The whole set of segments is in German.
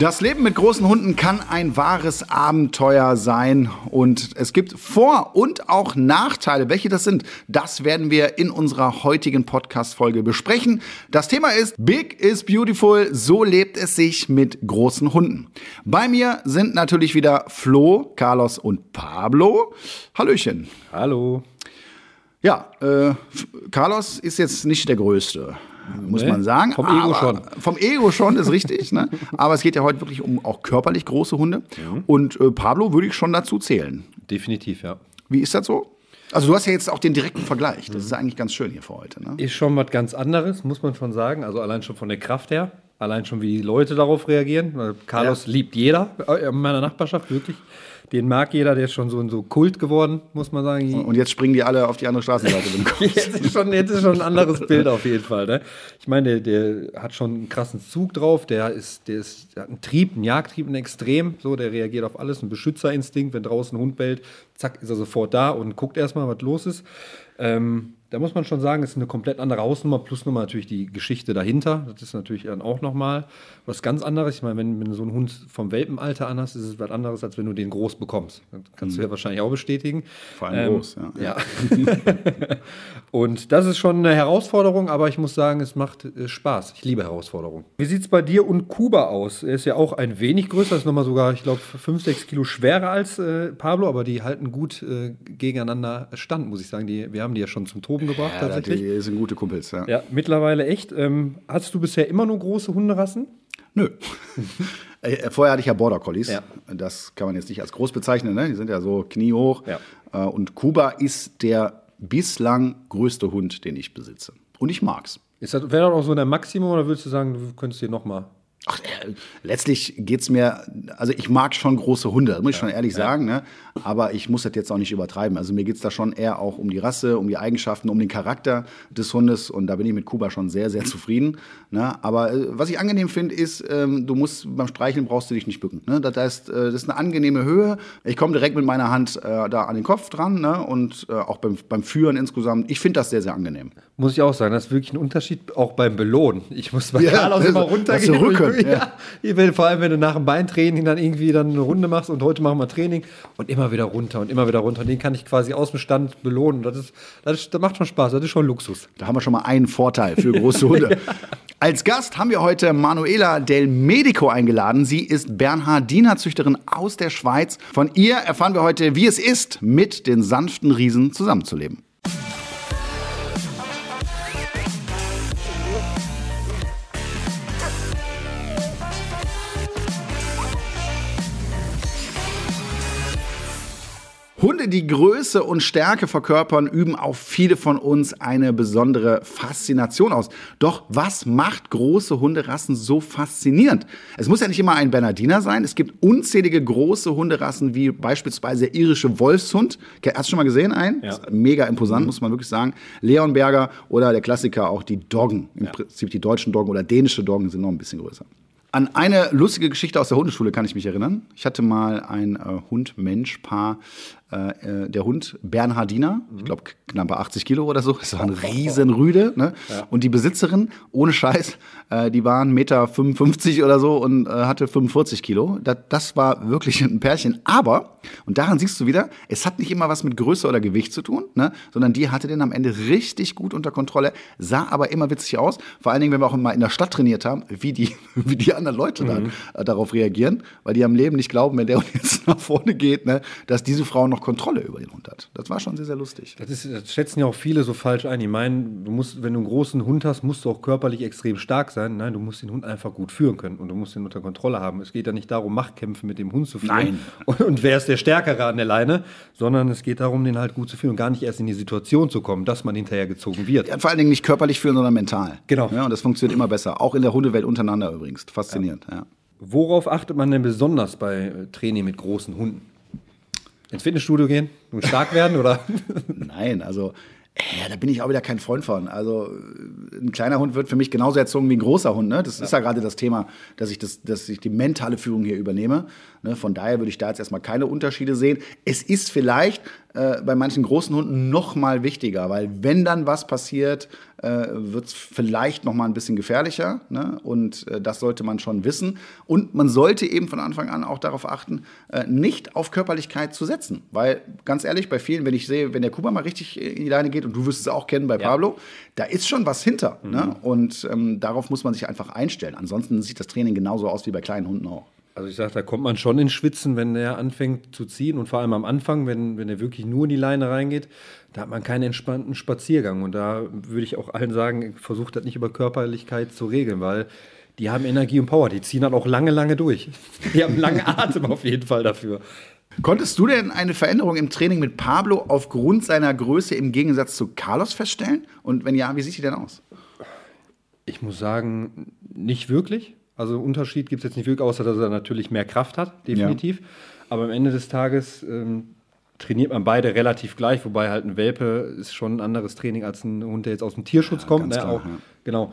Das Leben mit großen Hunden kann ein wahres Abenteuer sein und es gibt Vor- und auch Nachteile. Welche das sind, das werden wir in unserer heutigen Podcast-Folge besprechen. Das Thema ist Big is Beautiful, so lebt es sich mit großen Hunden. Bei mir sind natürlich wieder Flo, Carlos und Pablo. Hallöchen. Hallo. Ja, äh, Carlos ist jetzt nicht der Größte muss nee, man sagen. Vom Ego schon. Vom Ego schon, ist richtig. ne? Aber es geht ja heute wirklich um auch körperlich große Hunde. Mhm. Und äh, Pablo würde ich schon dazu zählen. Definitiv, ja. Wie ist das so? Also du hast ja jetzt auch den direkten Vergleich. Das ist eigentlich ganz schön hier für heute. Ne? Ist schon was ganz anderes, muss man schon sagen. Also allein schon von der Kraft her. Allein schon, wie die Leute darauf reagieren. Carlos ja. liebt jeder in meiner Nachbarschaft, wirklich. Den mag jeder, der ist schon so, so Kult geworden, muss man sagen. Und jetzt springen die alle auf die andere Straßenseite. jetzt, ist schon, jetzt ist schon ein anderes Bild auf jeden Fall. Ne? Ich meine, der, der, hat schon einen krassen Zug drauf, der, ist, der, ist, der hat einen Trieb, einen Jagdtrieb, einen Extrem. So, der reagiert auf alles, ein Beschützerinstinkt. Wenn draußen ein Hund bellt, zack, ist er sofort da und guckt erstmal, was los ist. Ähm, da muss man schon sagen, es ist eine komplett andere Hausnummer, plus nochmal natürlich die Geschichte dahinter. Das ist natürlich dann auch nochmal was ganz anderes. Ich meine, wenn, wenn du so einen Hund vom Welpenalter an hast, ist es was anderes, als wenn du den groß bekommst. Das kannst mhm. du ja wahrscheinlich auch bestätigen. Vor allem ähm, groß, ja. ja. und das ist schon eine Herausforderung, aber ich muss sagen, es macht äh, Spaß. Ich liebe Herausforderungen. Wie sieht es bei dir und Kuba aus? Er ist ja auch ein wenig größer, ist nochmal sogar, ich glaube, 5, 6 Kilo schwerer als äh, Pablo, aber die halten gut äh, gegeneinander stand, muss ich sagen. Die, wir haben die ja schon zum Toben gebracht ja, tatsächlich. Die sind gute Kumpels, ja. Ja, mittlerweile echt. Ähm, hast du bisher immer nur große Hunderassen? Nö. Äh, vorher hatte ich ja Border Collies. Ja. Das kann man jetzt nicht als groß bezeichnen, ne? Die sind ja so kniehoch. Ja. Äh, und Kuba ist der bislang größte Hund, den ich besitze. Und ich mag's. Wäre das auch so der Maximum oder würdest du sagen, du könntest dir noch mal Ach, äh, letztlich geht es mir, also ich mag schon große Hunde, muss ich ja, schon ehrlich ja. sagen, ne? aber ich muss das jetzt auch nicht übertreiben. Also mir geht es da schon eher auch um die Rasse, um die Eigenschaften, um den Charakter des Hundes und da bin ich mit Kuba schon sehr, sehr zufrieden. Ne? Aber äh, was ich angenehm finde, ist, ähm, du musst beim Streicheln brauchst du dich nicht bücken. Ne? Das heißt, äh, das ist eine angenehme Höhe. Ich komme direkt mit meiner Hand äh, da an den Kopf dran ne? und äh, auch beim, beim Führen insgesamt. Ich finde das sehr, sehr angenehm. Muss ich auch sagen, das ist wirklich ein Unterschied, auch beim Belohnen. Ich muss bei ja, Carlos immer runtergehen. Rücken, ja. Ich will vor allem, wenn du nach dem Beintraining dann irgendwie dann eine Runde machst und heute machen wir Training und immer wieder runter und immer wieder runter. Den kann ich quasi aus dem Stand belohnen. Das, ist, das, ist, das macht schon Spaß, das ist schon Luxus. Da haben wir schon mal einen Vorteil für große Hunde. ja. Als Gast haben wir heute Manuela Del Medico eingeladen. Sie ist Bernhardiner-Züchterin aus der Schweiz. Von ihr erfahren wir heute, wie es ist, mit den sanften Riesen zusammenzuleben. Hunde, die Größe und Stärke verkörpern, üben auf viele von uns eine besondere Faszination aus. Doch was macht große Hunderassen so faszinierend? Es muss ja nicht immer ein Bernardiner sein. Es gibt unzählige große Hunderassen, wie beispielsweise der irische Wolfshund. Hast du schon mal gesehen einen? Ja. mega imposant, mhm. muss man wirklich sagen. Leonberger oder der Klassiker auch die Doggen. Im ja. Prinzip die deutschen Doggen oder dänische Doggen sind noch ein bisschen größer. An eine lustige Geschichte aus der Hundeschule kann ich mich erinnern. Ich hatte mal ein äh, Hund-Mensch-Paar äh, äh, der Hund Bernhardiner, mhm. ich glaube knappe 80 Kilo oder so, das war ein Riesenrüde. Ne? Ja. Und die Besitzerin, ohne Scheiß, äh, die waren 1,55 Meter oder so und äh, hatte 45 Kilo. Das, das war wirklich ein Pärchen. Aber, und daran siehst du wieder, es hat nicht immer was mit Größe oder Gewicht zu tun, ne? sondern die hatte den am Ende richtig gut unter Kontrolle, sah aber immer witzig aus. Vor allen Dingen, wenn wir auch mal in der Stadt trainiert haben, wie die, wie die anderen Leute mhm. dann äh, darauf reagieren, weil die am Leben nicht glauben, wenn der jetzt nach vorne geht, ne, dass diese Frau noch noch Kontrolle über den Hund hat. Das war schon sehr, sehr lustig. Das, ist, das schätzen ja auch viele so falsch ein. Ich meine, du musst, wenn du einen großen Hund hast, musst du auch körperlich extrem stark sein. Nein, du musst den Hund einfach gut führen können und du musst ihn unter Kontrolle haben. Es geht ja nicht darum, Machtkämpfe mit dem Hund zu führen. Nein. Und, und wer ist der Stärkere an der Leine, sondern es geht darum, den halt gut zu führen und gar nicht erst in die Situation zu kommen, dass man hinterher gezogen wird. Ja, vor allen Dingen nicht körperlich führen, sondern mental. Genau. Ja, und das funktioniert immer besser. Auch in der Hundewelt untereinander übrigens. Faszinierend, ja. ja. Worauf achtet man denn besonders bei Training mit großen Hunden? Ins Fitnessstudio gehen und stark werden, oder? Nein, also ja, da bin ich auch wieder kein Freund von. Also ein kleiner Hund wird für mich genauso erzogen wie ein großer Hund. Ne? Das ja. ist ja gerade das Thema, dass ich, das, dass ich die mentale Führung hier übernehme. Ne? Von daher würde ich da jetzt erstmal keine Unterschiede sehen. Es ist vielleicht äh, bei manchen großen Hunden noch mal wichtiger, weil wenn dann was passiert, äh, wird es vielleicht noch mal ein bisschen gefährlicher. Ne? Und äh, das sollte man schon wissen. Und man sollte eben von Anfang an auch darauf achten, äh, nicht auf Körperlichkeit zu setzen. Weil, ganz ehrlich, bei vielen, wenn ich sehe, wenn der Kuba mal richtig in die Leine geht, und du wirst es auch kennen bei ja. Pablo, da ist schon was hinter. Ne? Mhm. Ne? Und ähm, darauf muss man sich einfach einstellen. Ansonsten sieht das Training genauso aus wie bei kleinen Hunden auch. Also ich sage, da kommt man schon ins Schwitzen, wenn er anfängt zu ziehen und vor allem am Anfang, wenn, wenn er wirklich nur in die Leine reingeht, da hat man keinen entspannten Spaziergang. Und da würde ich auch allen sagen, versucht das nicht über Körperlichkeit zu regeln, weil die haben Energie und Power, die ziehen halt auch lange, lange durch. Die haben lange Atem auf jeden Fall dafür. Konntest du denn eine Veränderung im Training mit Pablo aufgrund seiner Größe im Gegensatz zu Carlos feststellen? Und wenn ja, wie sieht die denn aus? Ich muss sagen, nicht wirklich. Also Unterschied gibt es jetzt nicht wirklich, außer dass er natürlich mehr Kraft hat, definitiv. Ja. Aber am Ende des Tages ähm, trainiert man beide relativ gleich, wobei halt ein Welpe ist schon ein anderes Training als ein Hund, der jetzt aus dem Tierschutz ja, kommt. Ne? Klar, auch, ja. Genau.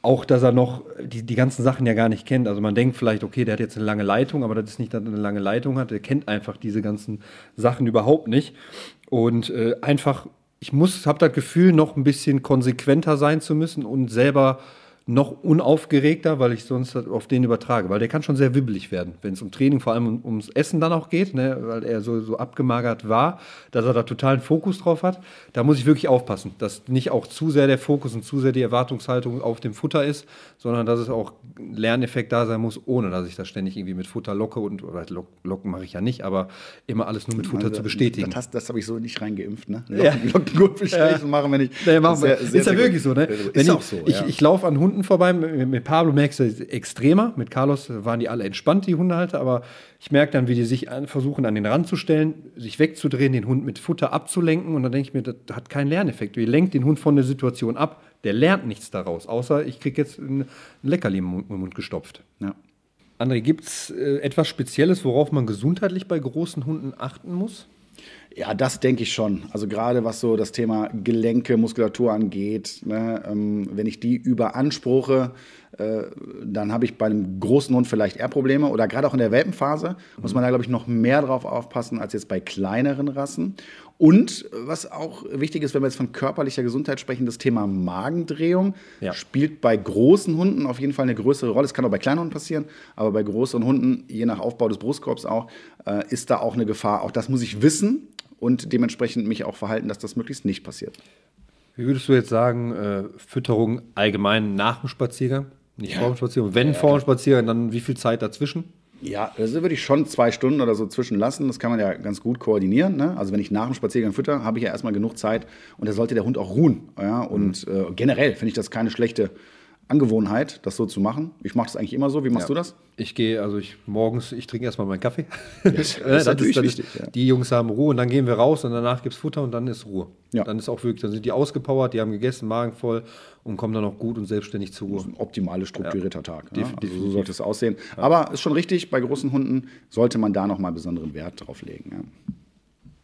Auch, dass er noch die, die ganzen Sachen ja gar nicht kennt. Also man denkt vielleicht, okay, der hat jetzt eine lange Leitung, aber das ist nicht, dass er eine lange Leitung hat. Der kennt einfach diese ganzen Sachen überhaupt nicht. Und äh, einfach, ich muss, habe das Gefühl, noch ein bisschen konsequenter sein zu müssen und selber noch unaufgeregter, weil ich sonst auf den übertrage, weil der kann schon sehr wibbelig werden, wenn es um Training, vor allem um, ums Essen dann auch geht, ne, weil er so, so abgemagert war, dass er da totalen Fokus drauf hat. Da muss ich wirklich aufpassen, dass nicht auch zu sehr der Fokus und zu sehr die Erwartungshaltung auf dem Futter ist, sondern dass es auch ein Lerneffekt da sein muss, ohne dass ich das ständig irgendwie mit Futter locke und oder Lock, Locken mache ich ja nicht, aber immer alles nur mit Futter also, zu bestätigen. Das, das habe ich so nicht reingeimpft, ne? Locken, ja. Locken gut bestätigen ja. machen wir nicht. Nee, machen wir. Sehr, sehr, ist ja wirklich so, ne? Ist Wenn auch ich, so. Ja. Ich, ich laufe an Hunden Hunden vorbei. Mit, mit Pablo merkst du extremer. Mit Carlos waren die alle entspannt, die Hundehalter. Aber ich merke dann, wie die sich an, versuchen, an den Rand zu stellen, sich wegzudrehen, den Hund mit Futter abzulenken. Und dann denke ich mir, das hat keinen Lerneffekt. Ihr lenkt den Hund von der Situation ab. Der lernt nichts daraus, außer ich kriege jetzt ein Leckerli im Mund, im Mund gestopft. Ja. André, gibt es äh, etwas Spezielles, worauf man gesundheitlich bei großen Hunden achten muss? Ja, das denke ich schon. Also gerade was so das Thema Gelenke, Muskulatur angeht, ne, ähm, wenn ich die überanspruche, äh, dann habe ich bei einem großen Hund vielleicht eher Probleme. Oder gerade auch in der Welpenphase muss man da, glaube ich, noch mehr drauf aufpassen als jetzt bei kleineren Rassen. Und was auch wichtig ist, wenn wir jetzt von körperlicher Gesundheit sprechen, das Thema Magendrehung ja. spielt bei großen Hunden auf jeden Fall eine größere Rolle. Es kann auch bei kleinen Hunden passieren, aber bei größeren Hunden, je nach Aufbau des Brustkorbs auch, äh, ist da auch eine Gefahr. Auch das muss ich wissen und dementsprechend mich auch verhalten, dass das möglichst nicht passiert. Wie würdest du jetzt sagen, äh, Fütterung allgemein nach dem Spaziergang? Nicht ja. vor dem Spaziergang. Wenn ja, vor dem Spaziergang, dann wie viel Zeit dazwischen? Ja, also würde ich schon zwei Stunden oder so zwischenlassen. Das kann man ja ganz gut koordinieren. Ne? Also wenn ich nach dem Spaziergang fütter, habe ich ja erstmal genug Zeit und da sollte der Hund auch ruhen. Ja? Und mhm. äh, generell finde ich das keine schlechte Angewohnheit, das so zu machen. Ich mache das eigentlich immer so. Wie machst ja. du das? Ich gehe, also ich morgens, ich trinke erstmal meinen Kaffee. Das, das, ist natürlich ist, wichtig. Ja. Die Jungs haben Ruhe und dann gehen wir raus und danach gibt es Futter und dann ist Ruhe. Ja. Dann ist auch wirklich, dann sind die ausgepowert, die haben gegessen, Magen voll und kommen dann auch gut und selbstständig zur Ruhe. Das ist ein optimal strukturierter. Tag. Ne? Also so sollte es aussehen. Aber ist schon richtig, bei großen Hunden sollte man da nochmal besonderen Wert drauf legen.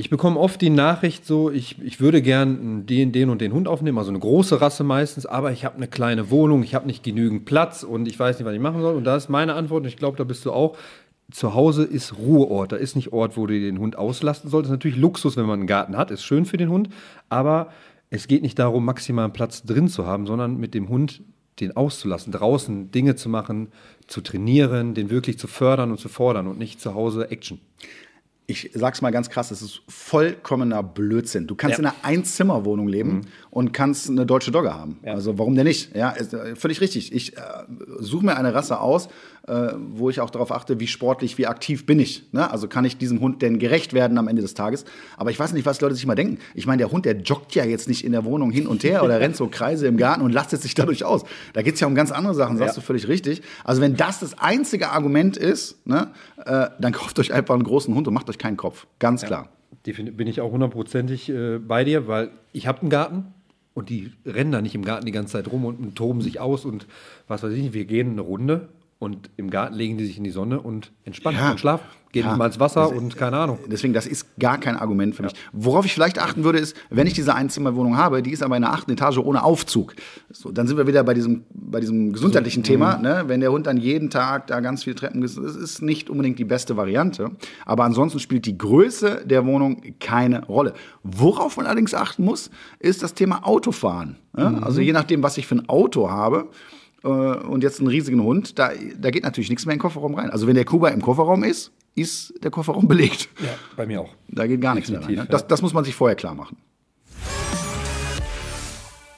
Ich bekomme oft die Nachricht so, ich, ich würde gern den, den und den Hund aufnehmen, also eine große Rasse meistens, aber ich habe eine kleine Wohnung, ich habe nicht genügend Platz und ich weiß nicht, was ich machen soll. Und da ist meine Antwort, und ich glaube, da bist du auch, zu Hause ist Ruheort. Da ist nicht Ort, wo du den Hund auslasten solltest. Natürlich Luxus, wenn man einen Garten hat, ist schön für den Hund, aber es geht nicht darum, maximalen Platz drin zu haben, sondern mit dem Hund den auszulassen, draußen Dinge zu machen, zu trainieren, den wirklich zu fördern und zu fordern und nicht zu Hause Action ich sag's mal ganz krass, es ist vollkommener Blödsinn. Du kannst ja. in einer Einzimmerwohnung leben mhm. und kannst eine deutsche Dogge haben. Ja. Also warum denn nicht? Ja, ist, äh, völlig richtig. Ich äh, suche mir eine Rasse aus, äh, wo ich auch darauf achte, wie sportlich, wie aktiv bin ich. Ne? Also kann ich diesem Hund denn gerecht werden am Ende des Tages? Aber ich weiß nicht, was Leute sich mal denken. Ich meine, der Hund, der joggt ja jetzt nicht in der Wohnung hin und her oder rennt so Kreise im Garten und lastet sich dadurch aus. Da geht's ja um ganz andere Sachen, sagst ja. du völlig richtig. Also wenn das das einzige Argument ist, ne, äh, dann kauft euch einfach einen großen Hund und macht euch euch keinen Kopf. Ganz klar. Ja, bin ich auch hundertprozentig äh, bei dir, weil ich habe einen Garten und die rennen da nicht im Garten die ganze Zeit rum und, und toben sich aus und was weiß ich nicht. Wir gehen eine Runde Und im Garten legen die sich in die Sonne und entspannen Ja. und schlafen. Gehen Ja. mal ins Wasser und keine Ahnung. Deswegen, das ist gar kein Argument für mich. Worauf ich vielleicht achten würde, ist, wenn ich diese Einzimmerwohnung habe, die ist aber in der achten Etage ohne Aufzug. So, dann sind wir wieder bei diesem, bei diesem gesundheitlichen Thema. Ne? Wenn der Hund dann jeden Tag da ganz viel Treppen ist, das ist nicht unbedingt die beste Variante. Aber ansonsten spielt die Größe der Wohnung keine Rolle. Worauf man allerdings achten muss, ist das Thema Autofahren. Ne? Also je nachdem, was ich für ein Auto habe, und jetzt einen riesigen Hund, da, da geht natürlich nichts mehr in den Kofferraum rein. Also wenn der Kuba im Kofferraum ist, ist der Kofferraum belegt. Ja, bei mir auch. Da geht gar nichts mehr rein. Ne? Definitiv, Das, das muss man sich vorher klar machen.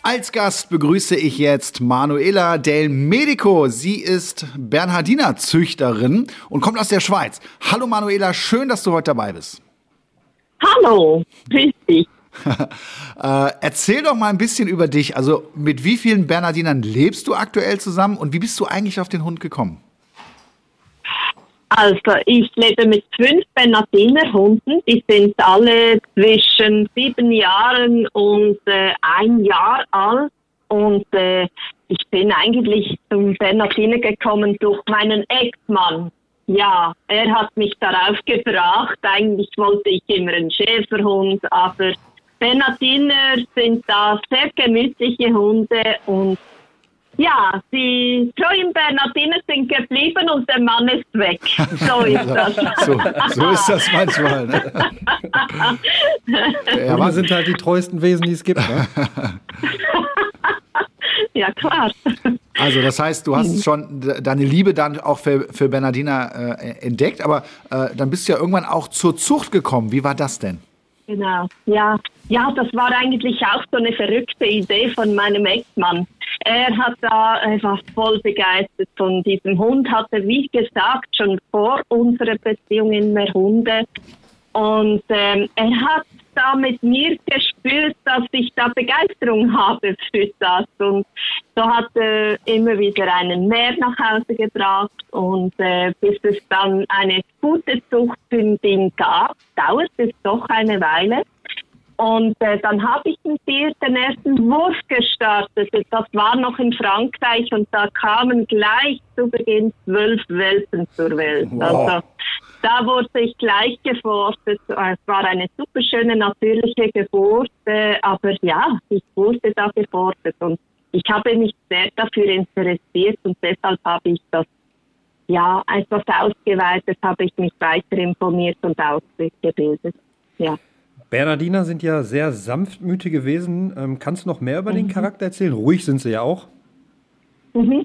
Als Gast begrüße ich jetzt Manuela Del Medico. Sie ist Bernhardiner Züchterin und kommt aus der Schweiz. Hallo Manuela, schön, dass du heute dabei bist. Hallo, grüß dich. Äh, erzähl doch mal ein bisschen über dich. Also mit wie vielen Bernhardinern lebst du aktuell zusammen und wie bist du eigentlich auf den Hund gekommen? Also, ich lebe mit fünf Bernardiner Hunden. Die sind alle zwischen sieben Jahren und äh, ein Jahr alt. Und äh, ich bin eigentlich zum Bernardiner gekommen durch meinen Ex-Mann. Ja, er hat mich darauf gebracht. Eigentlich wollte ich immer einen Schäferhund, aber Bernardiner sind da sehr gemütliche Hunde und ja, die treuen Bernardiner sind geblieben und der Mann ist weg. So ist das. So, so ist das manchmal. Ne? Ja, Hunde sind halt die treuesten Wesen, die es gibt. Ne? Ja, klar. Also das heißt, du hast schon de- deine Liebe dann auch für, für Bernardiner äh, entdeckt, aber äh, dann bist du ja irgendwann auch zur Zucht gekommen. Wie war das denn? Genau. Ja, ja, das war eigentlich auch so eine verrückte Idee von meinem Ex-Mann. Er hat da, er war voll begeistert von diesem Hund, hatte, wie gesagt, schon vor unserer Beziehung immer Hunde. Und ähm, er hat da mit mir gespürt, dass ich da Begeisterung habe für das. Und so hat er immer wieder einen mehr nach Hause gebracht. Und äh, bis es dann eine gute Zuchthündin gab, dauert es doch eine Weile. Und äh, dann habe ich mit ihr den ersten Wurf gestartet. Das war noch in Frankreich und da kamen gleich zu Beginn zwölf Welpen zur Welt. Wow. Also da wurde ich gleich geforstet. Es war eine super schöne natürliche Geburt, äh, aber ja, ich wurde da geforstet und ich habe mich sehr dafür interessiert und deshalb habe ich das ja etwas ausgeweitet, habe ich mich weiter informiert und ausgebildet. Ja. Bernardiner sind ja sehr sanftmütige Wesen. Ähm, kannst du noch mehr über den Charakter erzählen? Ruhig sind sie ja auch. Mhm.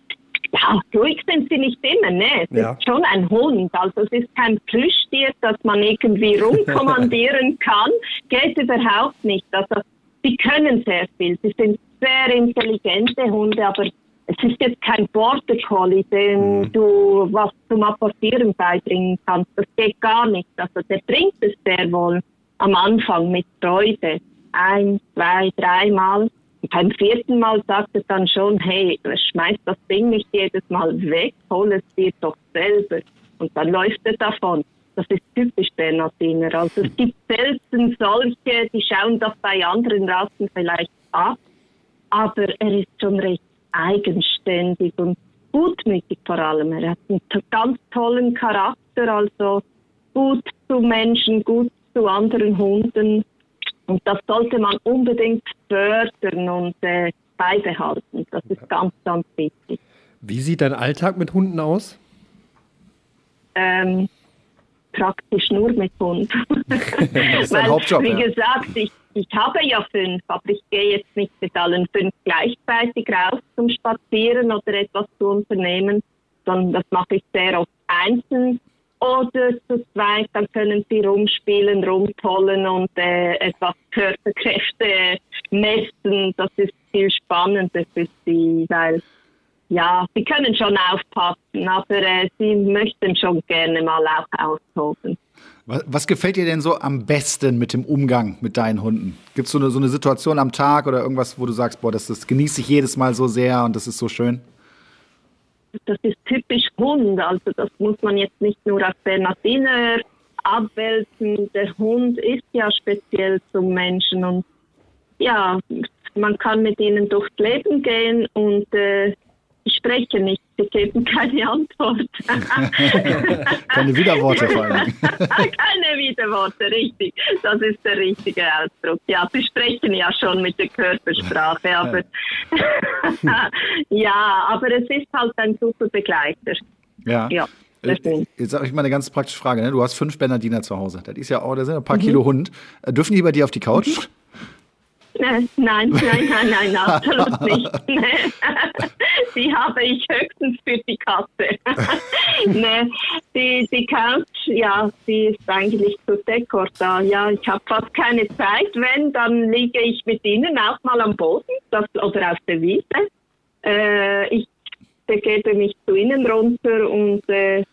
Ja, ruhig sind sie nicht immer, ne? Es Ja. ist schon ein Hund. Also es ist kein Plüschtier, das man irgendwie rumkommandieren kann. Geht überhaupt nicht. Also sie können sehr viel. Sie sind sehr intelligente Hunde, aber es ist jetzt kein Border Collie, den du was zum Apportieren beibringen kannst. Das geht gar nicht. Also der bringt es sehr wohl am Anfang mit Freude. Ein, zwei, dreimal. Beim vierten Mal sagt er dann schon, hey, schmeiß das Ding nicht jedes Mal weg, hol es dir doch selber. Und dann läuft er davon. Das ist typisch Bernardiner. Also es gibt selten solche, die schauen das bei anderen Rassen vielleicht ab. Aber er ist schon recht eigenständig und gutmütig vor allem. Er hat einen ganz tollen Charakter, also gut zu Menschen, gut zu anderen Hunden. Und das sollte man unbedingt fördern und äh, beibehalten. Das ist ganz, ganz wichtig. Wie sieht dein Alltag mit Hunden aus? Ähm, praktisch nur mit Hund. ist dein Hauptjob, Wie ja. gesagt, ich, ich habe ja fünf, aber ich gehe jetzt nicht mit allen fünf gleichzeitig raus zum Spazieren oder etwas zu unternehmen, sondern das mache ich sehr oft einzeln oder zu zweit. Dann können sie rumspielen, rumtollen und äh, etwas Körperkräfte messen. Das ist viel spannender für sie, weil ja, sie können schon aufpassen, aber äh, sie möchten schon gerne mal auch austoben. Was, was gefällt dir denn so am besten mit dem Umgang mit deinen Hunden? Gibt es so eine, so eine Situation am Tag oder irgendwas, wo du sagst, boah, das, das genieße ich jedes Mal so sehr und das ist so schön? Das ist typisch Hund, also das muss man jetzt nicht nur auf Bernardiner abwälzen. Der Hund ist ja speziell zum Menschen und ja, man kann mit ihnen durchs Leben gehen und äh, Sie sprechen nicht, Sie geben keine Antwort. keine Widerworte vor allem. keine Widerworte, richtig. Das ist der richtige Ausdruck. Ja, Sie sprechen ja schon mit der Körpersprache, aber ja, aber es ist halt ein super Begleiter. Ja. ja. Äh, jetzt habe ich mal eine ganz praktische Frage. Ne? Du hast fünf Bernardiner zu Hause. Das ist ja auch, da sind ein paar mhm. Kilo Hund. Äh, dürfen die bei dir auf die Couch? Mhm. Nein, nein, nein, nein, absolut nicht. die habe ich höchstens für die Katze. nee, die, die Couch, ja, die ist eigentlich zu Dekor da. Ja, ich habe fast keine Zeit. Wenn, dann liege ich mit ihnen auch mal am Boden das, oder auf der Wiese. Äh, ich begebe mich zu ihnen runter und äh,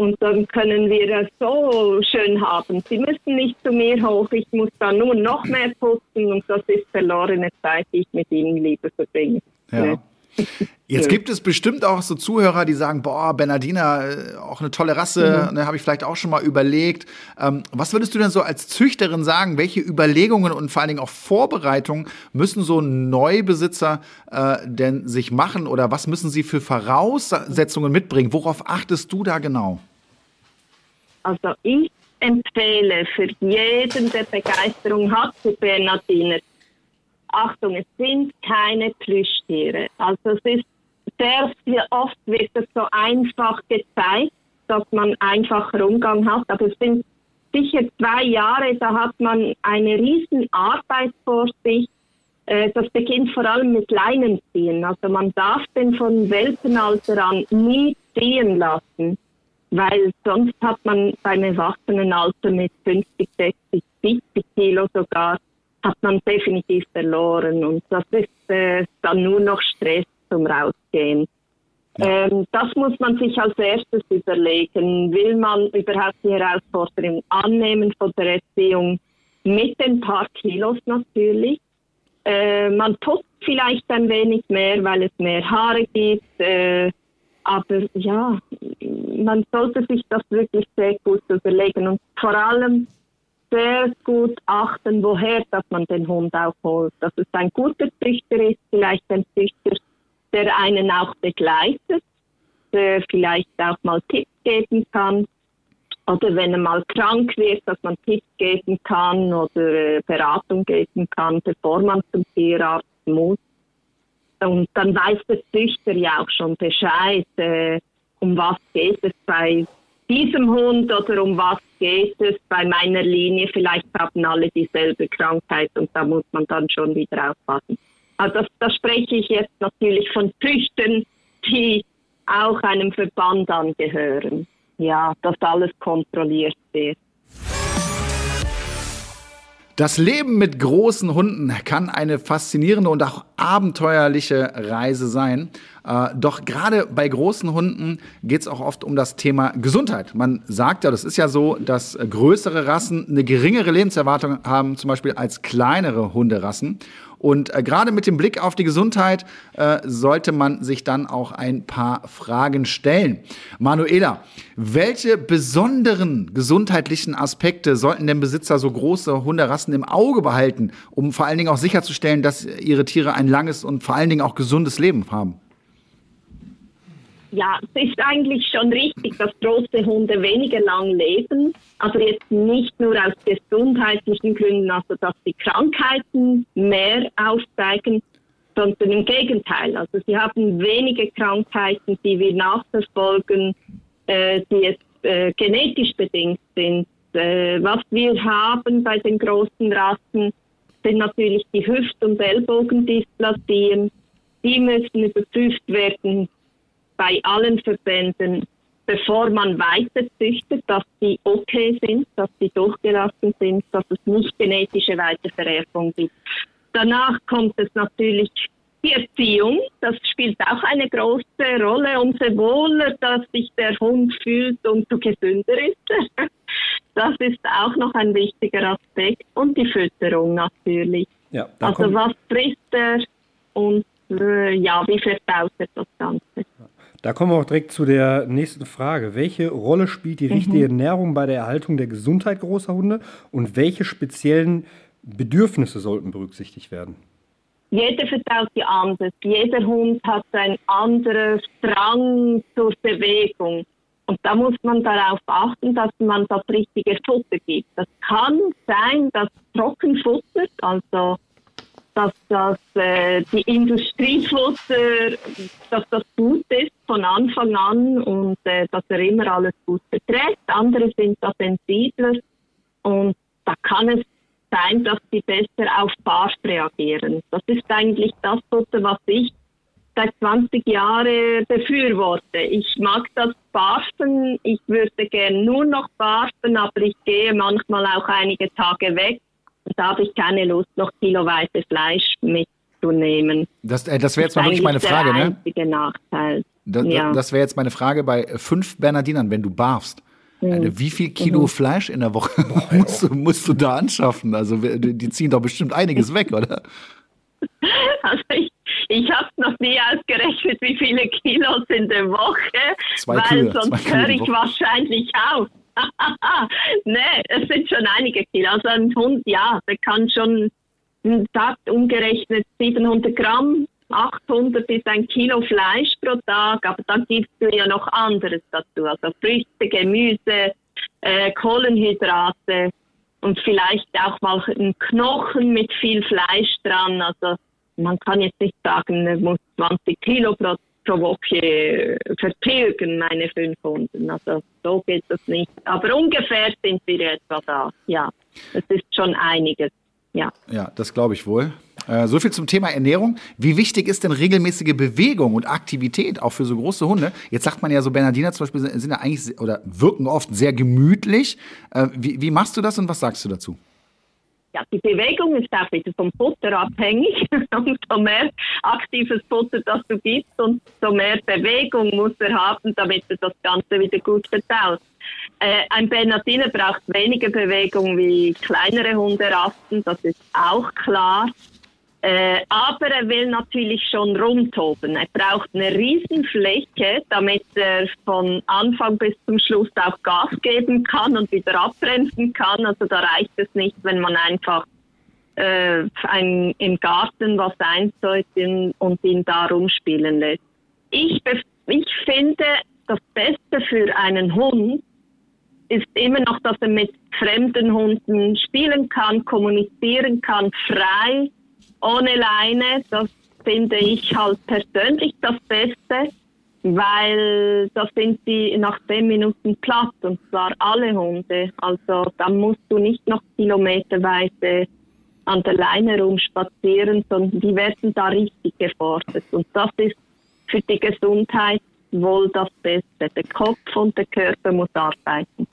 und dann können wir es so schön haben. Sie müssen nicht zu mir hoch, ich muss dann nur noch mehr putzen und das ist verlorene Zeit, die ich mit ihnen lieber verbringe. Ja. Jetzt gibt es bestimmt auch so Zuhörer, die sagen, boah, Bernardiner, äh, auch eine tolle Rasse, mhm. ne, habe ich vielleicht auch schon mal überlegt. Ähm, was würdest du denn so als Züchterin sagen, welche Überlegungen und vor allen Dingen auch Vorbereitungen müssen so Neubesitzer äh, denn sich machen oder was müssen sie für Voraussetzungen mitbringen? Worauf achtest du da genau? Also ich empfehle für jeden, der Begeisterung hat für Bernardiner, Achtung, es sind keine Plüschtiere. Also es ist sehr, sehr oft wird es so einfach gezeigt, dass man einfacher Umgang hat, aber es sind sicher zwei Jahre, da hat man eine riesen Arbeit vor sich. Äh, das beginnt vor allem mit Leinenziehen. Also man darf den von Welpenalter an nie ziehen lassen weil sonst hat man beim Erwachsenenalter mit 50, 60, 70 Kilo sogar, hat man definitiv verloren und das ist äh, dann nur noch Stress zum Rausgehen. Ja. Ähm, das muss man sich als erstes überlegen. Will man überhaupt die Herausforderung annehmen von der Erziehung mit ein paar Kilos natürlich? Äh, man putzt vielleicht ein wenig mehr, weil es mehr Haare gibt. Äh, aber ja, man sollte sich das wirklich sehr gut überlegen und vor allem sehr gut achten, woher dass man den Hund auch holt. Dass es ein guter Züchter ist, vielleicht ein Züchter, der einen auch begleitet, der vielleicht auch mal Tipps geben kann. Oder wenn er mal krank wird, dass man Tipps geben kann oder äh, Beratung geben kann, bevor man zum Tierarzt muss. Und dann weiß der Züchter ja auch schon Bescheid, äh, um was geht es bei diesem Hund oder um was geht es bei meiner Linie. Vielleicht haben alle dieselbe Krankheit und da muss man dann schon wieder aufpassen. Also das spreche ich jetzt natürlich von Züchtern, die auch einem Verband angehören. Ja, dass alles kontrolliert wird. Das Leben mit großen Hunden kann eine faszinierende und auch abenteuerliche Reise sein. Äh, doch gerade bei großen Hunden geht es auch oft um das Thema Gesundheit. Man sagt ja, das ist ja so, dass größere Rassen eine geringere Lebenserwartung haben, zum Beispiel als kleinere Hunderassen. Und äh, gerade mit dem Blick auf die Gesundheit äh, sollte man sich dann auch ein paar Fragen stellen. Manuela, welche besonderen gesundheitlichen Aspekte sollten denn Besitzer so große Hunderassen im Auge behalten, um vor allen Dingen auch sicherzustellen, dass ihre Tiere ein langes und vor allen Dingen auch gesundes Leben haben? Ja, es ist eigentlich schon richtig, dass große Hunde weniger lang leben, aber jetzt nicht nur aus gesundheitlichen Gründen, also dass die Krankheiten mehr aufzeigen, sondern im Gegenteil. Also sie haben wenige Krankheiten, die wir nachverfolgen, äh, die jetzt äh, genetisch bedingt sind. Äh, was wir haben bei den großen Rassen, sind natürlich die Hüft- und Ellbogendysplazien. Die müssen überprüft werden bei allen Verbänden, bevor man weiter züchtet, dass die okay sind, dass die durchgelassen sind, dass es nicht genetische Weitervererbung gibt. Danach kommt es natürlich die Erziehung, das spielt auch eine große Rolle. Umso wohler, dass sich der Hund fühlt, umso gesünder ist er. Das ist auch noch ein wichtiger Aspekt. Und die Fütterung natürlich. Ja, also was frisst er und äh, ja, wie verdaut er das Ganze. Da kommen wir auch direkt zu der nächsten Frage. Welche Rolle spielt die richtige mhm. Ernährung bei der Erhaltung der Gesundheit großer Hunde und welche speziellen Bedürfnisse sollten berücksichtigt werden? jeder verdaut ja anders. Jeder Hund hat einen anderen Drang zur Bewegung. Und da muss man darauf achten, dass man das richtige Futter gibt. Das kann sein, dass Trockenfutter, also dass das äh, die Industriefutter, dass das gut ist von Anfang an und äh, dass er immer alles gut beträgt. Andere sind da sensibler und da kann es sein, dass sie besser auf Barf reagieren. Das ist eigentlich das Futter, was ich seit 20 Jahren befürworte. Ich mag das Barfen, ich würde gerne nur noch barfen, aber ich gehe manchmal auch einige Tage weg da habe ich keine Lust, noch kiloweise Fleisch mitzunehmen. Das, äh, das wäre jetzt mal wirklich meine Frage, ne? Der Nachteil. Das, ja. das wäre jetzt meine Frage bei fünf Bernardinern, wenn du barfst. Mhm. Wie viel Kilo mhm. Fleisch in der Woche musst, du, musst du da anschaffen? Also die ziehen doch bestimmt einiges weg, oder? Also ich, ich habe noch nie ausgerechnet, wie viele Kilos in der Woche, zwei weil Kühe, sonst höre ich wahrscheinlich auf. nee, es sind schon einige Kilo. Also ein Hund, ja, der kann schon, sagt umgerechnet 700 Gramm 800 bis ein Kilo Fleisch pro Tag, aber dann gibst du ja noch anderes dazu, also Früchte, Gemüse, äh, Kohlenhydrate und vielleicht auch mal ein Knochen mit viel Fleisch dran. Also man kann jetzt nicht sagen, er muss 20 Kilo pro, pro Woche vertilgen, meine fünf Hunden. Also so geht das nicht. Aber ungefähr sind wir etwa da. Ja, es ist schon einiges. Ja, ja das glaube ich wohl. Äh, so viel zum Thema Ernährung. Wie wichtig ist denn regelmäßige Bewegung und Aktivität auch für so große Hunde? Jetzt sagt man ja so, Bernardiner zum Beispiel sind ja eigentlich oder wirken oft sehr gemütlich. Äh, wie, wie machst du das und was sagst du dazu? Ja, die Bewegung ist auch wieder vom Futter abhängig. umso mehr aktives Futter, das du gibst, umso mehr Bewegung muss er haben, damit er das Ganze wieder gut verdaut. Äh, ein Bernardiner braucht weniger Bewegung wie kleinere Hunderassen, das ist auch klar. Äh, aber er will natürlich schon rumtoben. Er braucht eine Riesenfläche, damit er von Anfang bis zum Schluss auch Gas geben kann und wieder abbremsen kann. Also da reicht es nicht, wenn man einfach äh, ein, im Garten was einzäut und ihn da rumspielen lässt. Ich, ich finde, das Beste für einen Hund ist immer noch, dass er mit fremden Hunden spielen kann, kommunizieren kann, frei ohne Leine, das finde ich halt persönlich das Beste, weil da sind sie nach zehn Minuten platt und zwar alle Hunde. Also da musst du nicht noch kilometerweise an der Leine rumspazieren, sondern die werden da richtig gefordert. Und das ist für die Gesundheit wohl das Beste. Der Kopf und der Körper muss arbeiten.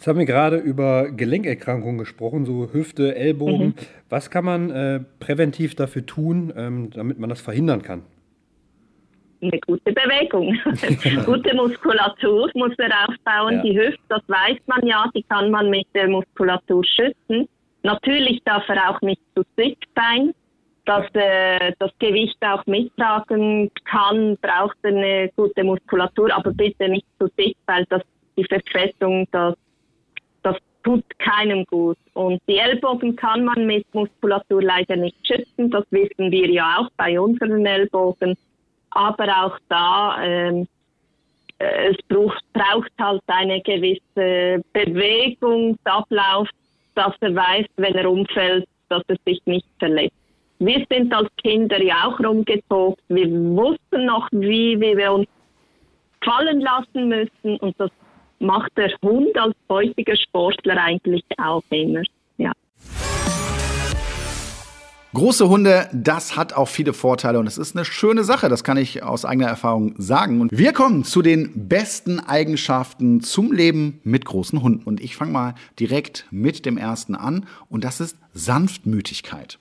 Jetzt haben wir gerade über Gelenkerkrankungen gesprochen, so Hüfte, Ellbogen. Mhm. Was kann man äh, präventiv dafür tun, ähm, damit man das verhindern kann? Eine gute Bewegung. gute Muskulatur muss er aufbauen. Ja. Die Hüfte, das weiß man ja, die kann man mit der Muskulatur schützen. Natürlich darf er auch nicht zu dick sein. Dass äh, das Gewicht auch mittragen kann, braucht eine gute Muskulatur, aber bitte nicht zu dick, weil das die Verfettung, das tut keinem gut. Und die Ellbogen kann man mit Muskulatur leider nicht schützen. Das wissen wir ja auch bei unseren Ellbogen. Aber auch da, ähm, äh, es braucht, braucht halt eine gewisse Bewegungsablauf, dass er weiß, wenn er umfällt, dass er sich nicht verletzt. Wir sind als Kinder ja auch rumgetobt. Wir wussten noch, wie, wie wir uns fallen lassen müssen und das macht der Hund als heutiger Sportler eigentlich auch immer. Ja. Große Hunde, das hat auch viele Vorteile und es ist eine schöne Sache, das kann ich aus eigener Erfahrung sagen. Und wir kommen zu den besten Eigenschaften zum Leben mit großen Hunden. Und ich fange mal direkt mit dem ersten an und das ist Sanftmütigkeit.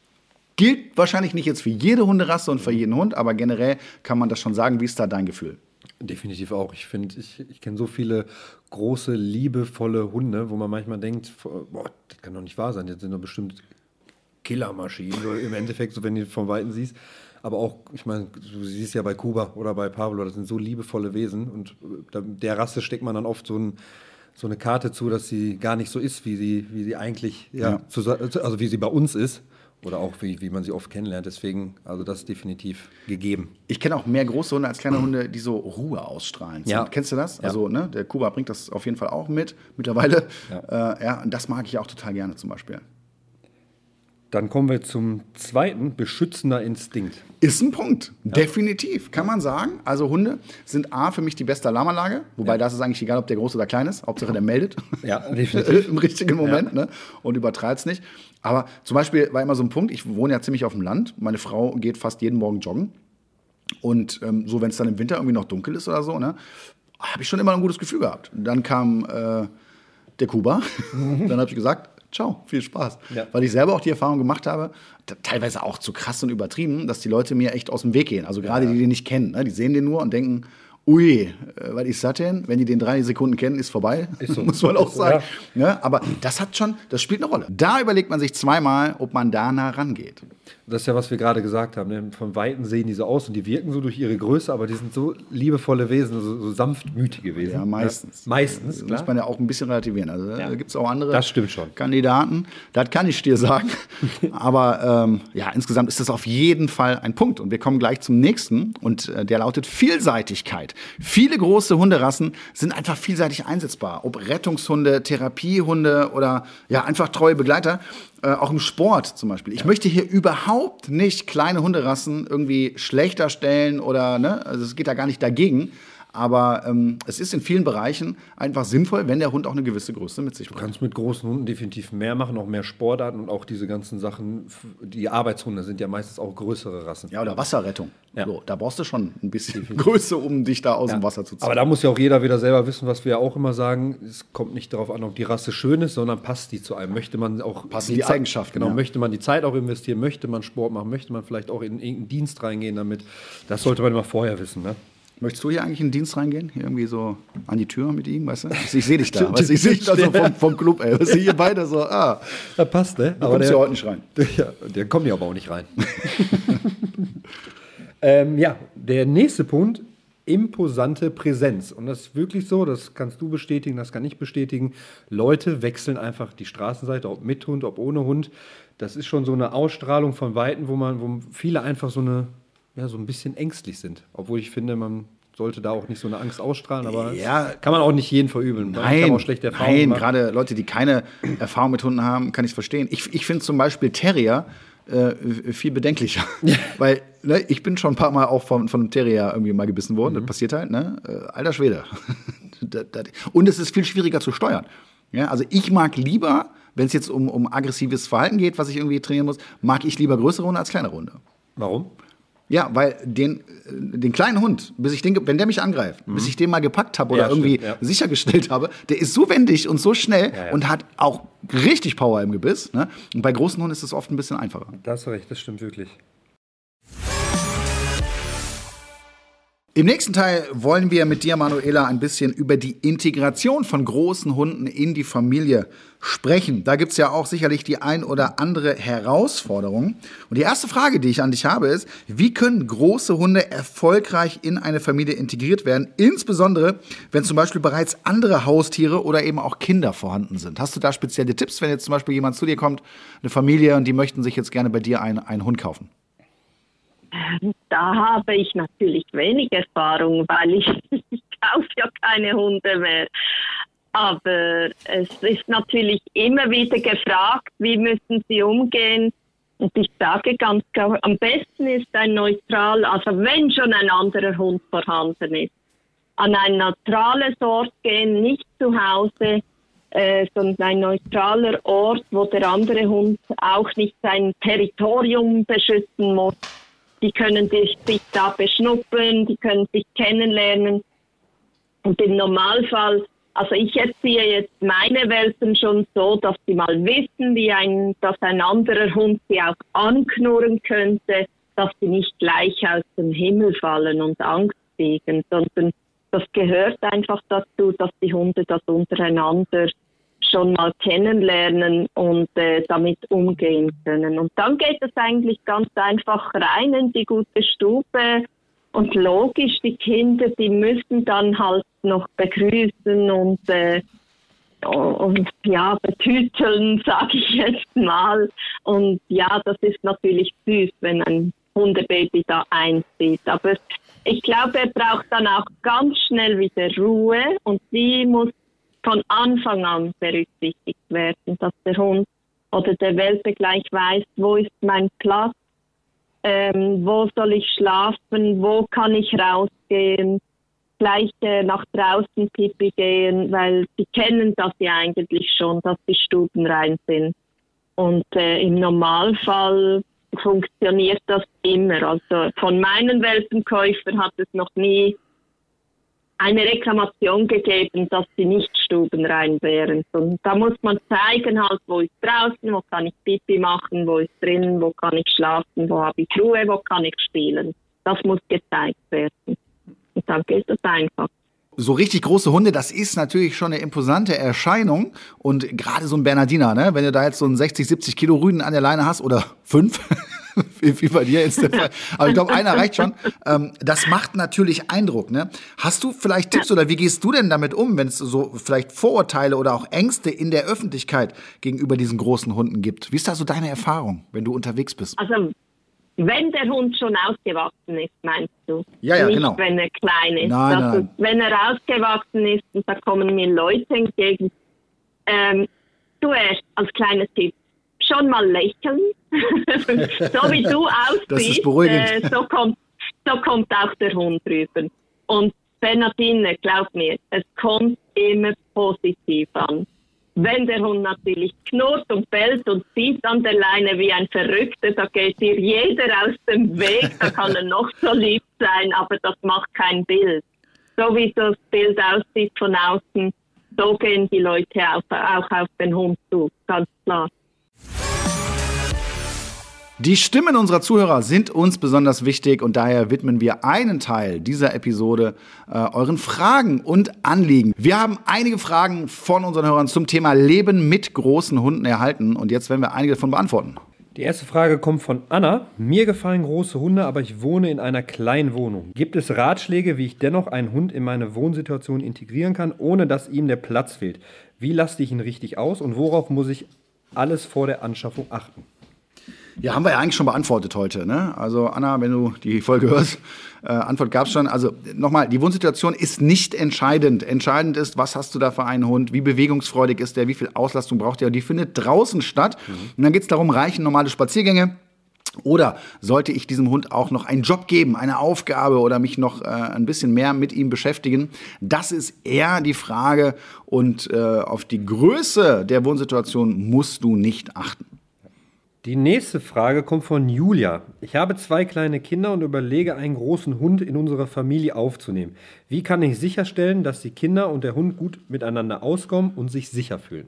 Gilt wahrscheinlich nicht jetzt für jede Hunderasse und für jeden Hund, aber generell kann man das schon sagen. Wie ist da dein Gefühl? Definitiv auch. Ich finde, ich, ich kenne so viele große, liebevolle Hunde, wo man manchmal denkt, boah, das kann doch nicht wahr sein, das sind doch bestimmt Killermaschinen, so im Endeffekt, so wenn du von Weitem siehst. Aber auch, ich meine, du siehst ja bei Kuba oder bei Pablo, das sind so liebevolle Wesen und äh, der Rasse steckt man dann oft so, ein, so eine Karte zu, dass sie gar nicht so ist, wie sie, wie sie eigentlich, ja, ja. Zu, also wie sie bei uns ist. Oder auch wie, wie man sie oft kennenlernt. Deswegen, also das ist definitiv gegeben. Ich kenne auch mehr große Hunde als kleine Hunde, die so Ruhe ausstrahlen. Ja. Kennst du das? Ja. Also, ne, der Kuba bringt das auf jeden Fall auch mit, mittlerweile. Ja. Äh, ja, und das mag ich auch total gerne zum Beispiel. Dann kommen wir zum zweiten, beschützender Instinkt. Ist ein Punkt, definitiv, kann man sagen. Also Hunde sind A für mich die beste Alarmanlage, wobei das ist eigentlich egal, ob der groß oder klein ist. Hauptsache der meldet. Ja, definitiv. Im richtigen Moment ne? und übertreibt es nicht. Aber zum Beispiel war immer so ein Punkt, ich wohne ja ziemlich auf dem Land. Meine Frau geht fast jeden Morgen joggen. Und ähm, so, wenn es dann im Winter irgendwie noch dunkel ist oder so, ne, habe ich schon immer ein gutes Gefühl gehabt. Dann kam äh, der Kuba. dann habe ich gesagt, ciao, viel Spaß. Ja. Weil ich selber auch die Erfahrung gemacht habe, teilweise auch zu krass und übertrieben, dass die Leute mir echt aus dem Weg gehen. Also gerade die, die den nicht kennen. Ne? Die sehen den nur und denken, ui, äh, was ist das denn? Wenn die den drei Sekunden kennen, ist vorbei. Ist so. Muss man auch Ist so, sagen. Ne? Aber das hat schon, das spielt eine Rolle. Da überlegt man sich zweimal, ob man da nah rangeht. Das ist ja, was wir gerade gesagt haben. Ne? Von Weitem sehen die so aus und die wirken so durch ihre Größe, aber die sind so liebevolle Wesen, so, so sanftmütige Wesen. Ja, meistens. Meistens, Das klar. muss man ja auch ein bisschen relativieren. Also Ja. da gibt es auch andere Das stimmt schon. Kandidaten. Das kann ich dir sagen. Aber ähm, ja, insgesamt ist das auf jeden Fall ein Punkt. Und wir kommen gleich zum nächsten. Und äh, der lautet Vielseitigkeit. Viele große Hunderassen sind einfach vielseitig einsetzbar. Ob Rettungshunde, Therapiehunde oder ja, einfach treue Begleiter. Äh, auch im Sport zum Beispiel. Ich möchte hier überhaupt nicht kleine Hunderassen irgendwie schlechter stellen oder, ne, also es geht da gar nicht dagegen. Aber ähm, es ist in vielen Bereichen einfach sinnvoll, wenn der Hund auch eine gewisse Größe mit sich Du bringt. kannst mit großen Hunden definitiv mehr machen, auch mehr Sportarten und auch diese ganzen Sachen. Die Arbeitshunde sind ja meistens auch größere Rassen. Ja, oder Wasserrettung. Ja. So, da brauchst du schon ein bisschen Größe, um dich da aus dem Wasser zu ziehen. Aber da muss ja auch jeder wieder selber wissen, was wir ja auch immer sagen. Es kommt nicht darauf an, ob die Rasse schön ist, sondern passt die zu einem. Möchte man auch Passen die Zeit- Eigenschaften, Genau, ja. möchte man die Zeit auch investieren, möchte man Sport machen, möchte man vielleicht auch in irgendeinen Dienst reingehen damit. Das sollte man immer vorher wissen. Ne? Möchtest du hier eigentlich in den Dienst reingehen? Hier irgendwie so an die Tür mit ihm, weißt du? Ich, sehe dich da, weißt du? Ich sehe dich da so vom, vom Club, ey. Weißt du, hier beide so, ah, Da passt, ne? du kommst ja heute nicht rein. Ja, der kommt ja aber auch nicht rein. ähm, ja, der nächste Punkt, imposante Präsenz. Und das ist wirklich so, das kannst du bestätigen, das kann ich bestätigen. Leute wechseln einfach die Straßenseite, ob mit Hund, ob ohne Hund. Das ist schon so eine Ausstrahlung von Weitem, wo man, wo viele einfach so eine, ja, so ein bisschen ängstlich sind. Obwohl ich finde, man sollte da auch nicht so eine Angst ausstrahlen, aber Ja. kann man auch nicht jeden verübeln. Nein, auch schlechte Erfahrungen nein gerade Leute, die keine Erfahrung mit Hunden haben, kann ich es verstehen. Ich, ich finde zum Beispiel Terrier äh, viel bedenklicher. Weil ne, ich bin schon ein paar Mal auch von, von einem Terrier irgendwie mal gebissen worden. Mhm. Das passiert halt, ne? Äh, alter Schwede. Und es ist viel schwieriger zu steuern. Ja, also ich mag lieber, wenn es jetzt um, um aggressives Verhalten geht, was ich irgendwie trainieren muss, mag ich lieber größere Hunde als kleine Hunde. Warum? Ja, weil den, den kleinen Hund, bis ich den, wenn der mich angreift, bis ich den mal gepackt habe oder Mhm. Ja, stimmt, irgendwie ja. sichergestellt habe, der ist so wendig und so schnell Ja, ja. und hat auch richtig Power im Gebiss. Ne? Und bei großen Hunden ist es oft ein bisschen einfacher. Da hast du recht, das stimmt wirklich. Im nächsten Teil wollen wir mit dir, Manuela, ein bisschen über die Integration von großen Hunden in die Familie sprechen. Da gibt es ja auch sicherlich die ein oder andere Herausforderung. Und die erste Frage, die ich an dich habe, ist, wie können große Hunde erfolgreich in eine Familie integriert werden, insbesondere wenn zum Beispiel bereits andere Haustiere oder eben auch Kinder vorhanden sind? Hast du da spezielle Tipps, wenn jetzt zum Beispiel jemand zu dir kommt, eine Familie, und die möchten sich jetzt gerne bei dir einen, einen Hund kaufen? Da habe ich natürlich wenig Erfahrung, weil ich, ich kaufe ja keine Hunde mehr. Aber es ist natürlich immer wieder gefragt, wie müssen sie umgehen. Und ich sage ganz klar, am besten ist ein neutral, also wenn schon ein anderer Hund vorhanden ist, an ein neutrales Ort gehen, nicht zu Hause, äh, sondern ein neutraler Ort, wo der andere Hund auch nicht sein Territorium beschützen muss. Die können sich, sich da beschnuppern, die können sich kennenlernen. Und im Normalfall, also ich erziehe jetzt meine Welpen schon so, dass sie mal wissen, wie ein, dass ein anderer Hund sie auch anknurren könnte, dass sie nicht gleich aus dem Himmel fallen und Angst kriegen, sondern das gehört einfach dazu, dass die Hunde das untereinander schon mal kennenlernen und äh, damit umgehen können. Und dann geht es eigentlich ganz einfach rein in die gute Stube. Und logisch, die Kinder, die müssen dann halt noch begrüßen und äh, und ja, betüteln, sage ich jetzt mal. Und ja, das ist natürlich süß, wenn ein Hundebaby da einzieht. Aber ich glaube, er braucht dann auch ganz schnell wieder Ruhe und die muss von Anfang an berücksichtigt werden, dass der Hund oder der Welpe gleich weiß, wo ist mein Platz, ähm, wo soll ich schlafen, wo kann ich rausgehen, gleich äh, nach draußen pipi gehen, weil sie kennen das ja eigentlich schon, dass die Stuben rein sind. Und äh, im Normalfall funktioniert das immer. Also von meinen Welpenkäufern hat es noch nie eine Reklamation gegeben, dass sie nicht stubenrein wären. Und da muss man zeigen, halt, wo ist draußen, wo kann ich Pipi machen, wo ist drinnen, wo kann ich schlafen, wo habe ich Ruhe, wo kann ich spielen. Das muss gezeigt werden. Und dann geht das einfach so richtig große Hunde, das ist natürlich schon eine imposante Erscheinung. Und gerade so ein Bernardiner, ne? wenn du da jetzt so einen 60, 70 Kilo Rüden an der Leine hast oder fünf, wie, bei dir ist der Fall. Aber ich glaube, einer reicht schon. Ähm, das macht natürlich Eindruck. Ne? Hast du vielleicht Tipps oder wie gehst du denn damit um, wenn es so vielleicht Vorurteile oder auch Ängste in der Öffentlichkeit gegenüber diesen großen Hunden gibt? Wie ist da so deine Erfahrung, wenn du unterwegs bist? Also wenn der Hund schon ausgewachsen ist, meinst du? Ja, ja, Nicht, genau. wenn er klein ist. Nein, also, nein. Wenn er ausgewachsen ist, und da kommen mir Leute entgegen, ähm, zuerst als kleiner Tipp, schon mal lächeln, so wie du aussiehst. Äh, so, kommt, so kommt auch der Hund rüber. Und Bernardine, glaub mir, es kommt immer positiv an. Wenn der Hund natürlich knurrt und bellt und zieht an der Leine wie ein Verrückter, da geht dir jeder aus dem Weg, da kann er noch so lieb sein, aber das macht kein Bild. So wie das Bild aussieht von außen, so gehen die Leute auch, auch auf den Hund zu, ganz klar. Die Stimmen unserer Zuhörer sind uns besonders wichtig und daher widmen wir einen Teil dieser Episode äh, euren Fragen und Anliegen. Wir haben einige Fragen von unseren Hörern zum Thema Leben mit großen Hunden erhalten und jetzt werden wir einige davon beantworten. Die erste Frage kommt von Anna. Mir gefallen große Hunde, aber ich wohne in einer kleinen Wohnung. Gibt es Ratschläge, wie ich dennoch einen Hund in meine Wohnsituation integrieren kann, ohne dass ihm der Platz fehlt? Wie lasse ich ihn richtig aus und worauf muss ich alles vor der Anschaffung achten? Ja, haben wir ja eigentlich schon beantwortet heute. Ne? Also Anna, wenn du die Folge hörst, äh, Antwort gab es schon. Also nochmal, die Wohnsituation ist nicht entscheidend. Entscheidend ist, was hast du da für einen Hund, wie bewegungsfreudig ist der, wie viel Auslastung braucht der. Und die findet draußen statt. Und dann geht es darum, reichen normale Spaziergänge. Oder sollte ich diesem Hund auch noch einen Job geben, eine Aufgabe oder mich noch äh, ein bisschen mehr mit ihm beschäftigen? Das ist eher die Frage und äh, auf die Größe der Wohnsituation musst du nicht achten. Die nächste Frage kommt von Julia. Ich habe zwei kleine Kinder und überlege, einen großen Hund in unserer Familie aufzunehmen. Wie kann ich sicherstellen, dass die Kinder und der Hund gut miteinander auskommen und sich sicher fühlen?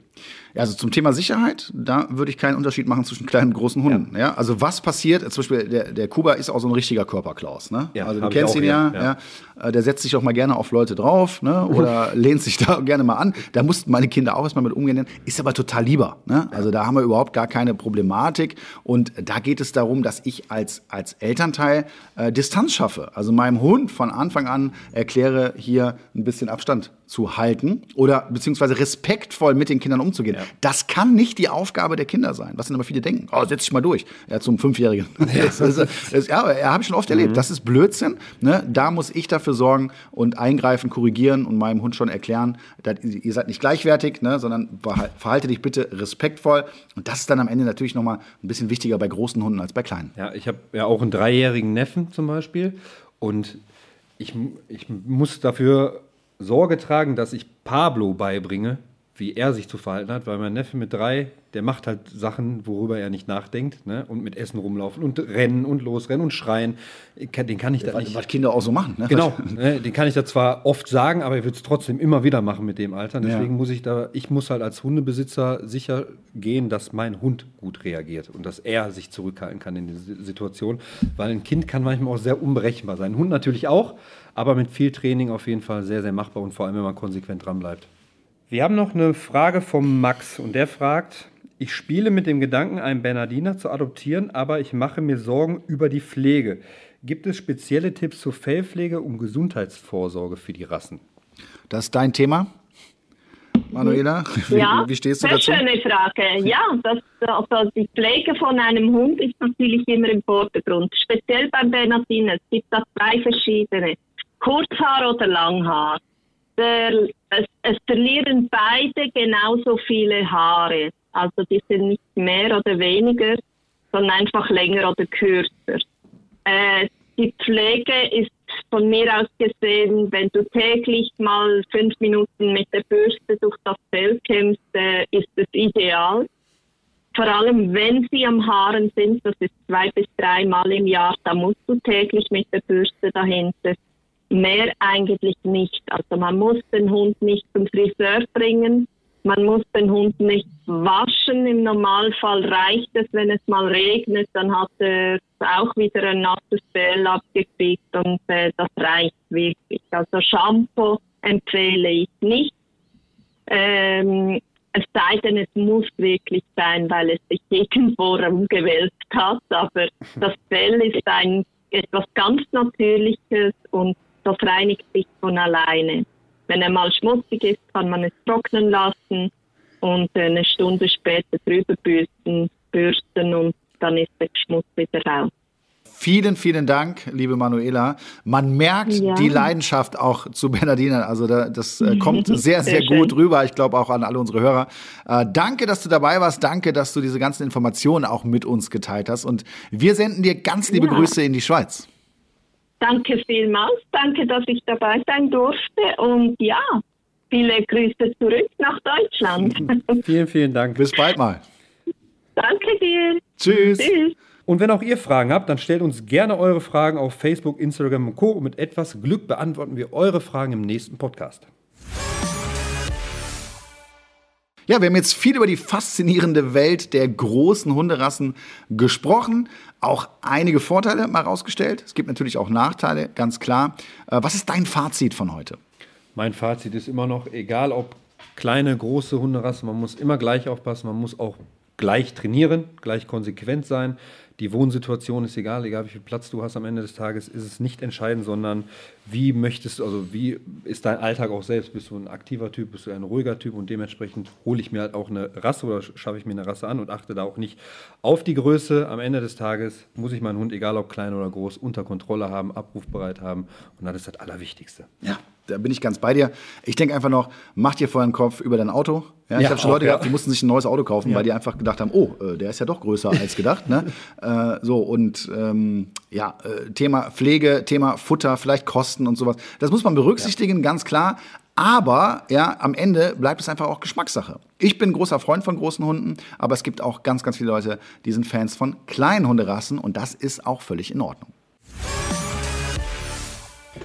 Ja, also zum Thema Sicherheit, da würde ich keinen Unterschied machen zwischen kleinen und großen Hunden. Ja. also was passiert, zum Beispiel der, der Kuba ist auch so ein richtiger Körperklaus. Ne? Ja, also du kennst ihn ja, hier, ja. Äh, der setzt sich auch mal gerne auf Leute drauf ne? oder lehnt sich da gerne mal an. Da mussten meine Kinder auch erstmal mit umgehen. Ist aber total lieber. Ne? Also da haben wir überhaupt gar keine Problematik. Und da geht es darum, dass ich als, als Elternteil äh, Distanz schaffe. Also meinem Hund von Anfang an erkläre, hier ein bisschen Abstand zu halten oder beziehungsweise respektvoll mit den Kindern umzugehen. Ja. Das kann nicht die Aufgabe der Kinder sein, was dann aber viele denken. Oh, setz dich mal durch. Ja, zum Fünfjährigen. Das ist, das, ja, ja habe ich schon oft erlebt. Das ist Blödsinn. Ne? Da muss ich dafür sorgen und eingreifen, korrigieren und meinem Hund schon erklären, dass, ihr seid nicht gleichwertig, ne? sondern verhalte dich bitte respektvoll. Und das ist dann am Ende natürlich nochmal ein bisschen wichtiger bei großen Hunden als bei kleinen. Ja, ich habe ja auch einen dreijährigen Neffen zum Beispiel und ich, ich muss dafür Sorge tragen, dass ich Pablo beibringe, wie er sich zu verhalten hat, weil mein Neffe mit drei, der macht halt Sachen, worüber er nicht nachdenkt, ne? Und mit Essen rumlaufen und rennen und losrennen und schreien. Ich kann- Den kann ich da Was, nicht. was Kinder auch so machen. Ne? Genau, ne, den kann ich da zwar oft sagen, aber ich würde es trotzdem immer wieder machen mit dem Alter. Deswegen Ja. muss ich da, ich muss halt als Hundebesitzer sicher gehen, dass mein Hund gut reagiert und dass er sich zurückhalten kann in dieser Situation. Weil ein Kind kann manchmal auch sehr unberechenbar sein. Ein Hund natürlich auch, aber mit viel Training auf jeden Fall sehr, sehr machbar und vor allem, wenn man konsequent dran bleibt. Wir haben noch eine Frage vom Max und der fragt, ich spiele mit dem Gedanken, einen Bernardiner zu adoptieren, aber ich mache mir Sorgen über die Pflege. Gibt es spezielle Tipps zur Fellpflege und Gesundheitsvorsorge für die Rassen? Das ist dein Thema. Manuela? Wie, ja, wie stehst du sehr dazu? schöne Frage. Ja, das, also die Pflege von einem Hund ist natürlich immer im Vordergrund. Speziell beim Bernardiner. Es gibt da zwei verschiedene. Kurzhaar oder Langhaar. Der, es, es verlieren beide genauso viele Haare. Also die sind nicht mehr oder weniger, sondern einfach länger oder kürzer. Äh, die Pflege ist von mir aus gesehen, wenn du täglich mal fünf Minuten mit der Bürste durch das Fell kämmst, äh, ist es ideal. Vor allem, wenn sie am Haaren sind, das ist zwei bis dreimal im Jahr, da musst du täglich mit der Bürste dahinter. Mehr eigentlich nicht. Also man muss den Hund nicht zum Friseur bringen. Man muss den Hund nicht waschen. Im Normalfall reicht es, wenn es mal regnet, dann hat er auch wieder ein nasses Fell abgekriegt und äh, das reicht wirklich. Also Shampoo empfehle ich nicht. Ähm, es sei denn, es muss wirklich sein, weil es sich irgendwo rumgewälzt hat. Aber das Fell ist ein etwas ganz Natürliches und das reinigt sich von alleine. Wenn er mal schmutzig ist, kann man es trocknen lassen und eine Stunde später drüber bürsten, bürsten und dann ist der Schmutz wieder raus. Vielen, vielen Dank, liebe Manuela. Man merkt Ja. die Leidenschaft auch zu Bernardinern. Also da, das äh, kommt sehr, sehr, Sehr schön. gut rüber. Ich glaube auch an alle unsere Hörer. Äh, danke, dass du dabei warst. Danke, dass du diese ganzen Informationen auch mit uns geteilt hast. Und wir senden dir ganz liebe Ja. Grüße in die Schweiz. Danke vielmals, danke, dass ich dabei sein durfte und ja, viele Grüße zurück nach Deutschland. Vielen, vielen Dank. Bis bald mal. danke dir. Tschüss. Tschüss. Und wenn auch ihr Fragen habt, dann stellt uns gerne eure Fragen auf Facebook, Instagram und Co. Und mit etwas Glück beantworten wir eure Fragen im nächsten Podcast. Ja, wir haben jetzt viel über die faszinierende Welt der großen Hunderassen gesprochen. Auch einige Vorteile mal rausgestellt. Es gibt natürlich auch Nachteile, ganz klar. Äh, was ist dein Fazit von heute? Mein Fazit ist immer noch, egal ob kleine, große Hunderassen, man muss immer gleich aufpassen, man muss auch gleich trainieren, gleich konsequent sein. Die Wohnsituation ist egal, egal wie viel Platz du hast am Ende des Tages, ist es nicht entscheidend, sondern wie möchtest du, also wie ist dein Alltag auch selbst? Bist du ein aktiver Typ, bist du ein ruhiger Typ und dementsprechend hole ich mir halt auch eine Rasse oder schaffe ich mir eine Rasse an und achte da auch nicht auf die Größe. Am Ende des Tages muss ich meinen Hund, egal ob klein oder groß, unter Kontrolle haben, abrufbereit haben und das ist das Allerwichtigste. Ja, da bin ich ganz bei dir. Ich denke einfach noch, mach dir vorher einen Kopf über dein Auto. Ja, ich Ja, habe schon Leute ja. gehabt, die mussten sich ein neues Auto kaufen, weil die einfach gedacht haben, oh, äh, der ist ja doch größer als gedacht. Ne? äh, so, und ähm, ja, äh, Thema Pflege, Thema Futter, vielleicht Kosten und sowas. Das muss man berücksichtigen, ganz klar. Aber ja, am Ende bleibt es einfach auch Geschmackssache. Ich bin großer Freund von großen Hunden, aber es gibt auch ganz, ganz viele Leute, die sind Fans von kleinen Hunderassen und das ist auch völlig in Ordnung.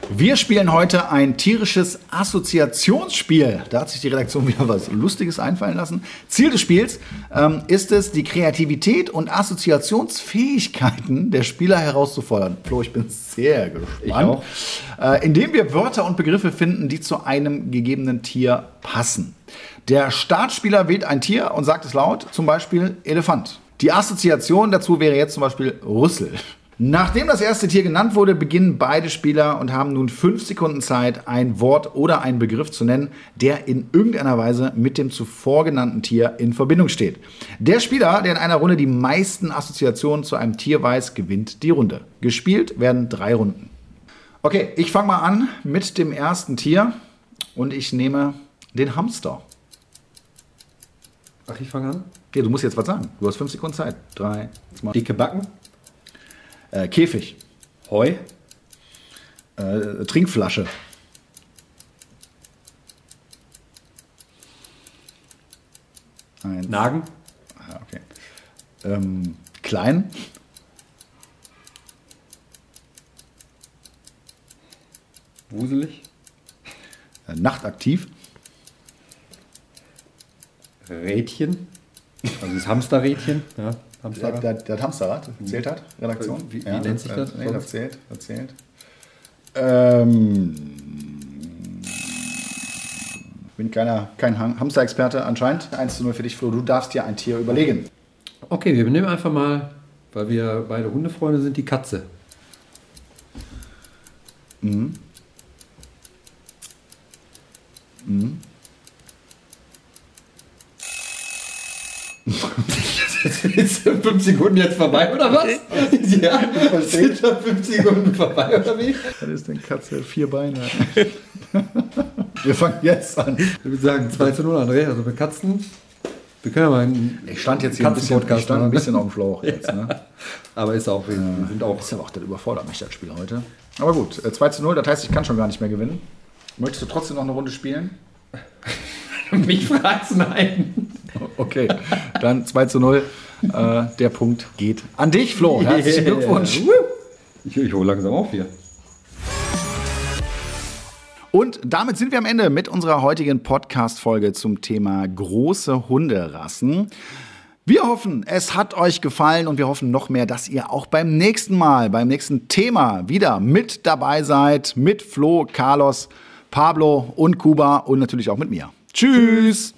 Wir spielen heute ein tierisches Assoziationsspiel. Da hat sich die Redaktion wieder was Lustiges einfallen lassen. Ziel des Spiels ähm, ist es, die Kreativität und Assoziationsfähigkeiten der Spieler herauszufordern. Flo, ich bin sehr gespannt. auch. Äh, indem wir Wörter und Begriffe finden, die zu einem gegebenen Tier passen. Der Startspieler wählt ein Tier und sagt es laut, zum Beispiel Elefant. Die Assoziation dazu wäre jetzt zum Beispiel Rüssel. Nachdem das erste Tier genannt wurde, beginnen beide Spieler und haben nun fünf Sekunden Zeit, ein Wort oder einen Begriff zu nennen, der in irgendeiner Weise mit dem zuvor genannten Tier in Verbindung steht. Der Spieler, der in einer Runde die meisten Assoziationen zu einem Tier weiß, gewinnt die Runde. Gespielt werden drei Runden. Okay, ich fange mal an mit dem ersten Tier und ich nehme den Hamster. Ach, ich fange an. Okay, du musst jetzt was sagen. Du hast fünf Sekunden Zeit. Drei, zwei, Dicke Backen, äh, Käfig, Heu, äh, Trinkflasche, Eins. Nagen, Ah, okay. Ähm, klein, wuselig, äh, nachtaktiv, Rädchen, also das Hamsterrädchen, ja, Hamsterrad. der, der Hamsterrad zählt hat, Redaktion. Wie- wie nennt sich das Nee, das zählt, das zählt. Ähm, bin keiner, kein Ham- Hamster-Experte anscheinend. 1 zu 0 für dich, Flo. Du darfst dir ein Tier überlegen. Okay, wir nehmen einfach mal, weil wir beide Hundefreunde sind, die Katze. Sind fünf Sekunden jetzt vorbei oder was? Ja, sind da fünf Sekunden vorbei oder wie? Das ist denn Katze, vier Beine. Wir fangen jetzt an. Ich würde sagen 2 zu 0, André. Also für Katzen. Wir können ja mal einen Ich stand jetzt hier ein bisschen, ich stand ein bisschen auf dem Schlauch jetzt. Ne? Aber ist auch, wir sind auch. Ist aber auch, das überfordert mich, das Spiel heute. Aber gut, äh, 2 zu 0, das heißt, ich kann schon gar nicht mehr gewinnen. Möchtest du trotzdem noch eine Runde spielen? Mich fragst nein. Okay, dann 2 zu 0. Äh, der Punkt geht an dich, Flo. Herzlichen Yeah. Glückwunsch. Ich, ich hole langsam auf hier. Und damit sind wir am Ende mit unserer heutigen Podcast-Folge zum Thema große Hunderassen. Wir hoffen, es hat euch gefallen und wir hoffen noch mehr, dass ihr auch beim nächsten Mal, beim nächsten Thema wieder mit dabei seid. Mit Flo, Carlos, Pablo und Kuba und natürlich auch mit mir. Tschüss.